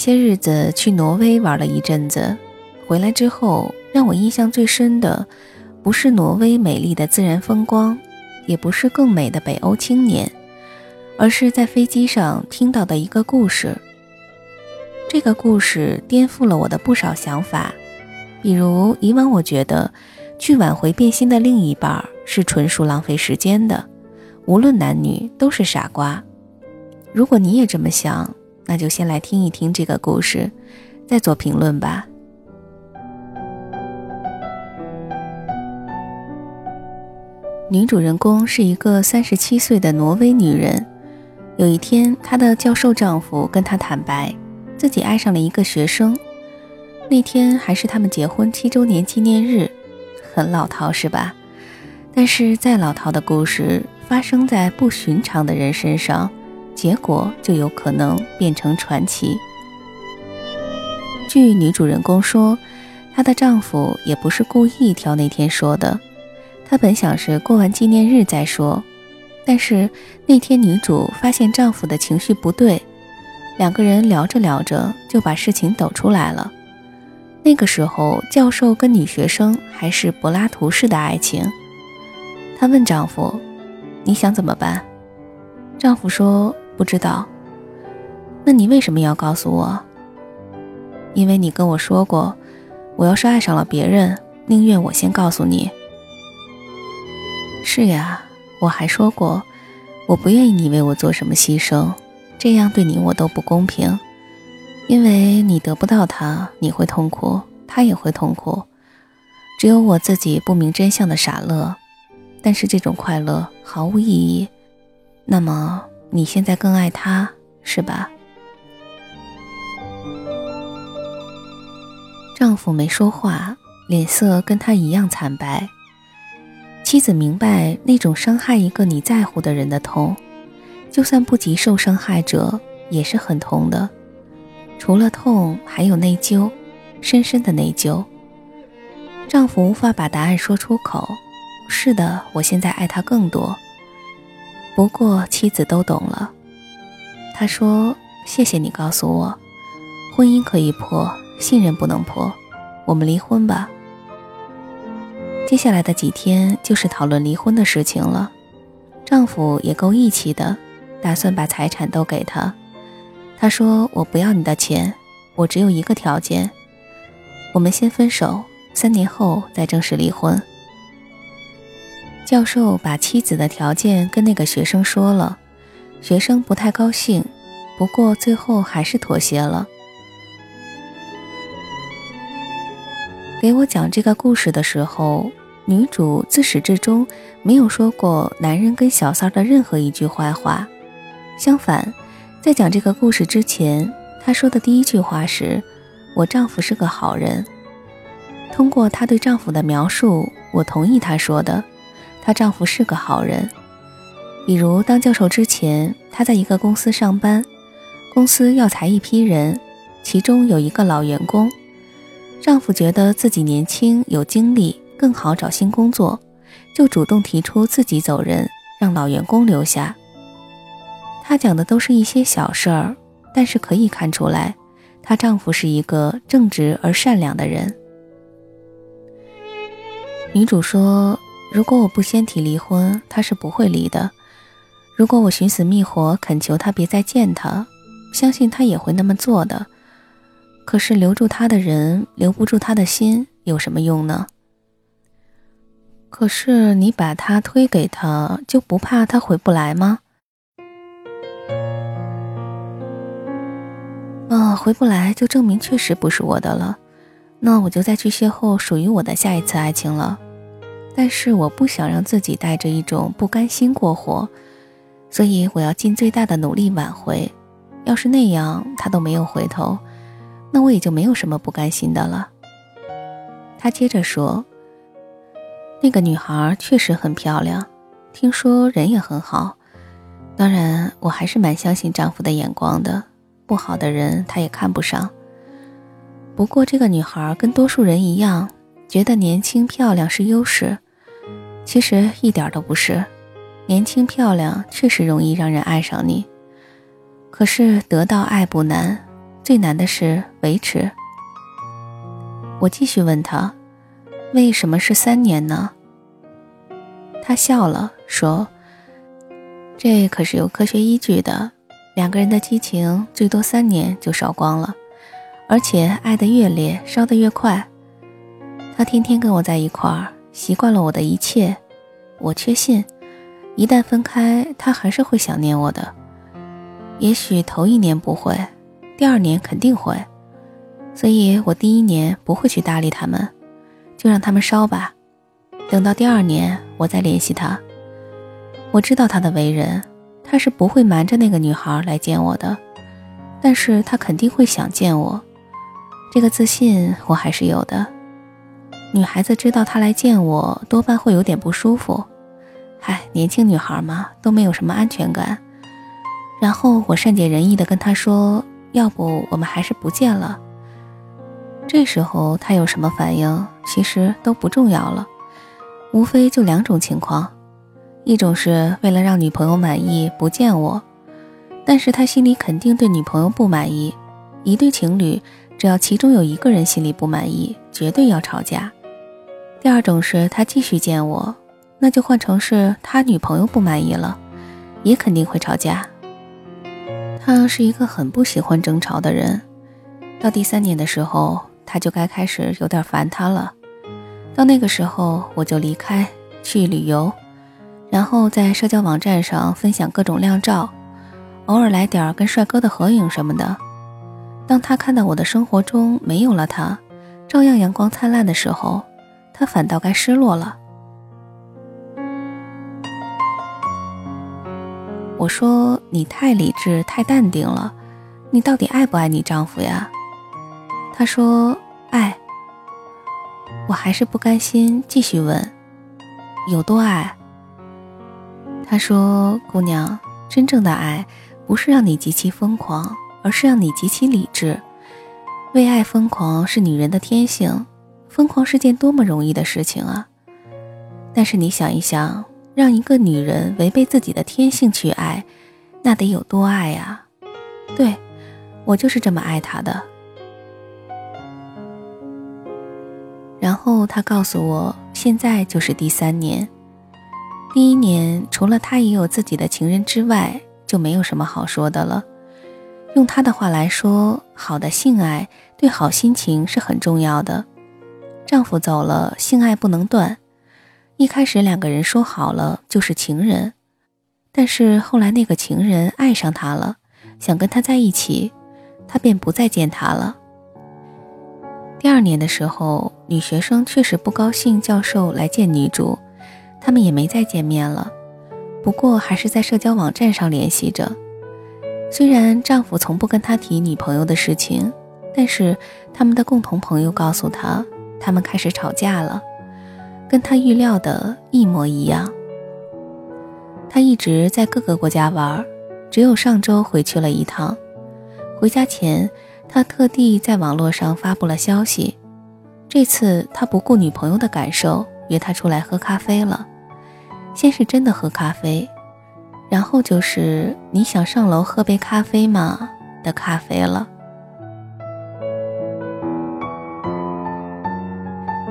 些日子去挪威玩了一阵子，回来之后。让我印象最深的，不是挪威美丽的自然风光，也不是更美的北欧青年，而是在飞机上听到的一个故事。这个故事颠覆了我的不少想法，比如以往我觉得去挽回变心的另一半是纯属浪费时间的，无论男女都是傻瓜。如果你也这么想，那就先来听一听这个故事，再做评论吧。女主人公是一个三十七岁的挪威女人。有一天，她的教授丈夫跟她坦白，自己爱上了一个学生。那天还是他们结婚七周年纪念日，很老套是吧？但是再老套的故事发生在不寻常的人身上，结果就有可能变成传奇。据女主人公说，她的丈夫也不是故意挑那天说的。她本想是过完纪念日再说，但是那天女主发现丈夫的情绪不对，两个人聊着聊着就把事情抖出来了。那个时候，教授跟女学生还是柏拉图式的爱情。她问丈夫：“你想怎么办？”丈夫说：“不知道。”那你为什么要告诉我？因为你跟我说过，我要是爱上了别人，宁愿我先告诉你。是呀，我还说过，我不愿意你为我做什么牺牲，这样对你我都不公平。因为你得不到他，你会痛苦，他也会痛苦。只有我自己不明真相的傻乐，但是这种快乐毫无意义。那么你现在更爱他，是吧？丈夫没说话，脸色跟他一样惨白。妻子明白那种伤害一个你在乎的人的痛，就算不及受伤害者也是很痛的。除了痛，还有内疚，深深的内疚。丈夫无法把答案说出口。是的，我现在爱他更多。不过妻子都懂了。他说：“谢谢你告诉我，婚姻可以破，信任不能破。我们离婚吧。”接下来的几天就是讨论离婚的事情了。丈夫也够义气的，打算把财产都给她。他说：“我不要你的钱，我只有一个条件，我们先分手，三年后再正式离婚。”教授把妻子的条件跟那个学生说了，学生不太高兴，不过最后还是妥协了。给我讲这个故事的时候。女主自始至终没有说过男人跟小三的任何一句坏话，相反，在讲这个故事之前，她说的第一句话是：“我丈夫是个好人。”通过她对丈夫的描述，我同意她说的，她丈夫是个好人。比如当教授之前，她在一个公司上班，公司要裁一批人，其中有一个老员工，丈夫觉得自己年轻有精力。更好找新工作，就主动提出自己走人，让老员工留下。她讲的都是一些小事儿，但是可以看出来，她丈夫是一个正直而善良的人。女主说：“如果我不先提离婚，他是不会离的。如果我寻死觅活恳求他别再见他，相信他也会那么做的。可是留住他的人留不住他的心，有什么用呢？可是你把他推给他，就不怕他回不来吗？啊，回不来就证明确实不是我的了，那我就再去邂逅属于我的下一次爱情了。但是我不想让自己带着一种不甘心过活，所以我要尽最大的努力挽回。要是那样他都没有回头，那我也就没有什么不甘心的了。他接着说。那个女孩确实很漂亮，听说人也很好。当然，我还是蛮相信丈夫的眼光的，不好的人他也看不上。不过，这个女孩跟多数人一样，觉得年轻漂亮是优势，其实一点都不是。年轻漂亮确实容易让人爱上你，可是得到爱不难，最难的是维持。我继续问他。为什么是三年呢？他笑了，说：“这可是有科学依据的。两个人的激情最多三年就烧光了，而且爱得越烈，烧得越快。他天天跟我在一块儿，习惯了我的一切，我确信，一旦分开，他还是会想念我的。也许头一年不会，第二年肯定会，所以我第一年不会去搭理他们。”就让他们烧吧，等到第二年我再联系他。我知道他的为人，他是不会瞒着那个女孩来见我的，但是他肯定会想见我，这个自信我还是有的。女孩子知道他来见我，多半会有点不舒服。嗨，年轻女孩嘛，都没有什么安全感。然后我善解人意的跟他说，要不我们还是不见了。这时候他有什么反应，其实都不重要了，无非就两种情况：一种是为了让女朋友满意不见我，但是他心里肯定对女朋友不满意。一对情侣，只要其中有一个人心里不满意，绝对要吵架。第二种是他继续见我，那就换成是他女朋友不满意了，也肯定会吵架。他是一个很不喜欢争吵的人，到第三年的时候。他就该开始有点烦他了，到那个时候我就离开去旅游，然后在社交网站上分享各种靓照，偶尔来点跟帅哥的合影什么的。当他看到我的生活中没有了他，照样阳光灿烂的时候，他反倒该失落了。我说你太理智太淡定了，你到底爱不爱你丈夫呀？他说：“爱。”我还是不甘心，继续问：“有多爱？”他说：“姑娘，真正的爱不是让你极其疯狂，而是让你极其理智。为爱疯狂是女人的天性，疯狂是件多么容易的事情啊！但是你想一想，让一个女人违背自己的天性去爱，那得有多爱呀？对，我就是这么爱她的。”然后他告诉我，现在就是第三年。第一年，除了他也有自己的情人之外，就没有什么好说的了。用他的话来说，好的性爱对好心情是很重要的。丈夫走了，性爱不能断。一开始两个人说好了就是情人，但是后来那个情人爱上他了，想跟他在一起，他便不再见他了。第二年的时候，女学生确实不高兴教授来见女主，他们也没再见面了。不过还是在社交网站上联系着。虽然丈夫从不跟她提女朋友的事情，但是他们的共同朋友告诉她，他们开始吵架了，跟他预料的一模一样。他一直在各个国家玩，只有上周回去了一趟。回家前。他特地在网络上发布了消息，这次他不顾女朋友的感受，约她出来喝咖啡了。先是真的喝咖啡，然后就是你想上楼喝杯咖啡吗的咖啡了。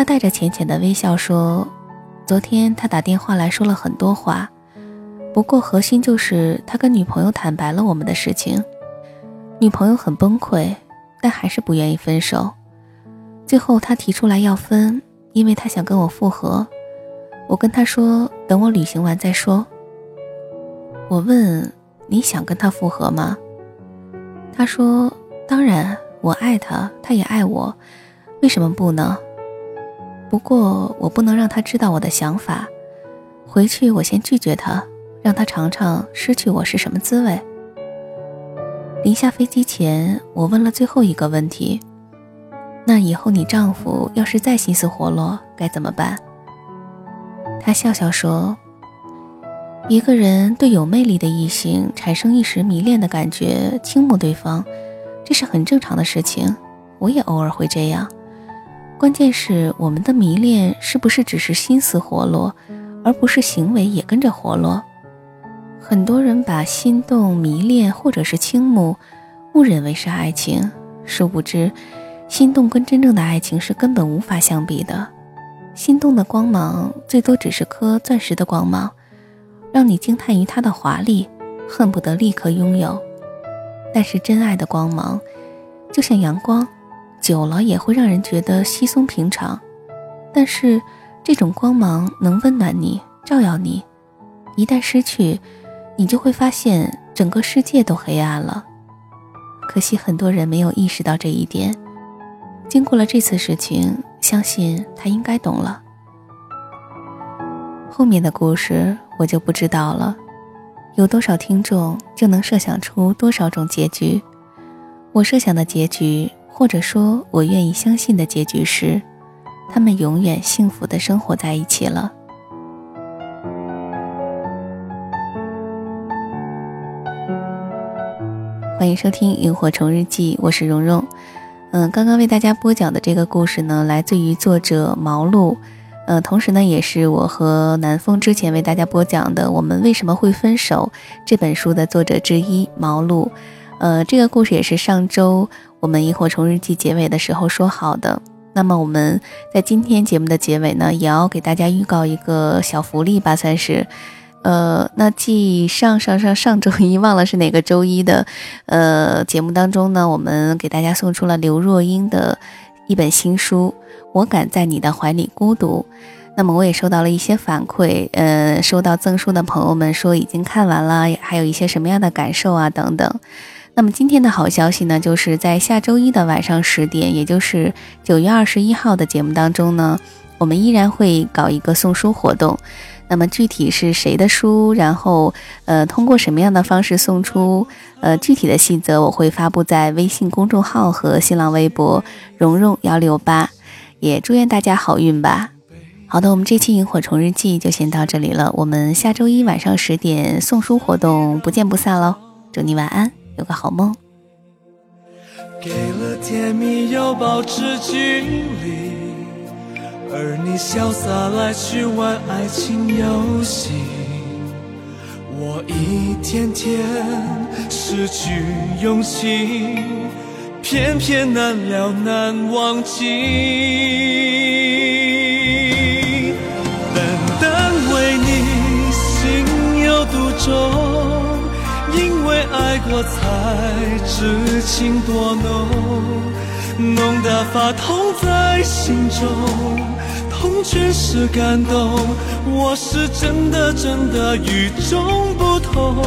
他带着浅浅的微笑说：“昨天他打电话来说了很多话，不过核心就是他跟女朋友坦白了我们的事情，女朋友很崩溃，但还是不愿意分手。最后他提出来要分，因为他想跟我复合。我跟他说等我旅行完再说。我问你想跟他复合吗？他说当然，我爱他，他也爱我，为什么不呢？不过我不能让他知道我的想法，回去我先拒绝他，让他尝尝失去我是什么滋味。临下飞机前，我问了最后一个问题：那以后你丈夫要是再心思活络，该怎么办？他笑笑说：“一个人对有魅力的异性产生一时迷恋的感觉，倾慕对方，这是很正常的事情。我也偶尔会这样。”关键是我们的迷恋是不是只是心思活络，而不是行为也跟着活络？很多人把心动、迷恋或者是倾慕误认为是爱情，殊不知，心动跟真正的爱情是根本无法相比的。心动的光芒最多只是颗钻石的光芒，让你惊叹于它的华丽，恨不得立刻拥有。但是真爱的光芒，就像阳光。久了也会让人觉得稀松平常，但是这种光芒能温暖你、照耀你。一旦失去，你就会发现整个世界都黑暗了。可惜很多人没有意识到这一点。经过了这次事情，相信他应该懂了。后面的故事我就不知道了。有多少听众就能设想出多少种结局？我设想的结局。或者说，我愿意相信的结局是，他们永远幸福的生活在一起了。欢迎收听《萤火虫日记》，我是蓉蓉。嗯，刚刚为大家播讲的这个故事呢，来自于作者毛露，呃，同时呢，也是我和南风之前为大家播讲的《我们为什么会分手》这本书的作者之一毛露。呃，这个故事也是上周。我们萤火虫日记结尾的时候说好的，那么我们在今天节目的结尾呢，也要给大家预告一个小福利吧，算是，呃，那继上上上上周一忘了是哪个周一的，呃，节目当中呢，我们给大家送出了刘若英的一本新书《我敢在你的怀里孤独》，那么我也收到了一些反馈，呃，收到赠书的朋友们说已经看完了，还有一些什么样的感受啊等等。那么今天的好消息呢，就是在下周一的晚上十点，也就是九月二十一号的节目当中呢，我们依然会搞一个送书活动。那么具体是谁的书，然后呃通过什么样的方式送出，呃具体的细则我会发布在微信公众号和新浪微博“蓉蓉幺六八”。也祝愿大家好运吧。好的，我们这期萤火虫日记就先到这里了，我们下周一晚上十点送书活动不见不散喽！祝你晚安。有个好梦。给了甜蜜又保持距离，而你潇洒来去玩爱情游戏，我一天天失去勇气，偏偏难了难忘记。痴情多浓，浓得发痛在心中，痛全是感动。我是真的真的与众不同，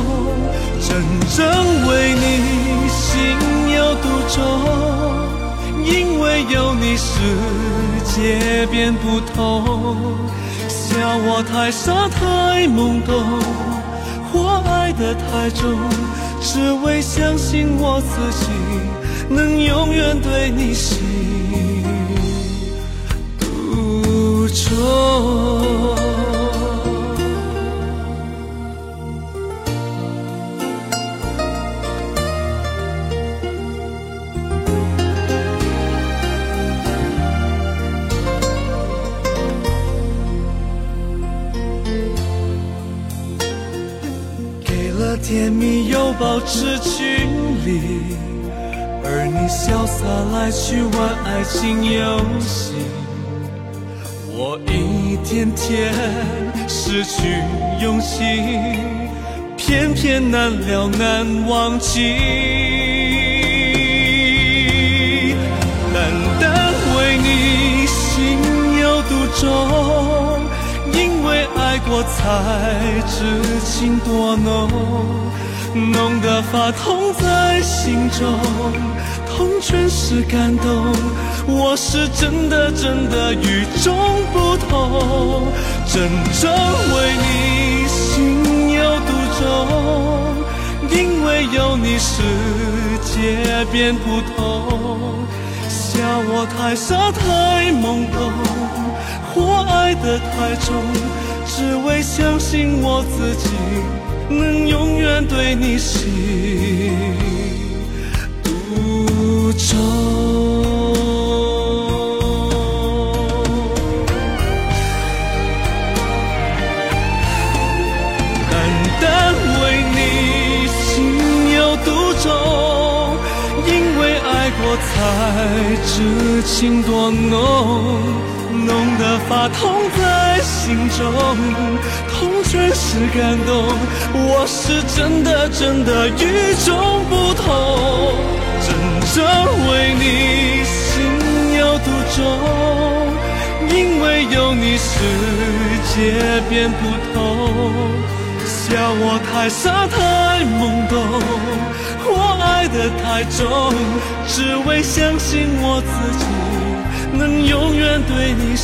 真正为你心有独钟。因为有你，世界变不同。笑我太傻太懵懂。我爱的太重，只为相信我自己能永远对你心独钟。保持距离，而你潇洒来去玩爱情游戏，我一天天失去勇气，偏偏难了难忘记。单单为你心有独钟，因为爱过才知情多浓，浓得发痛在心中，痛全是感动。我是真的真的与众不同，真正为你心有独钟，因为有你世界变不同。笑我太傻太懵懂，或爱得太重，只为相信我自己能永远对你心独钟。知情多浓，浓得发痛在心中，痛全是感动。我是真的真的与众不同，真正为你心有独钟，因为有你世界变不同。笑我太傻太懵懂，我爱的太重，只为相信我自己能永远对你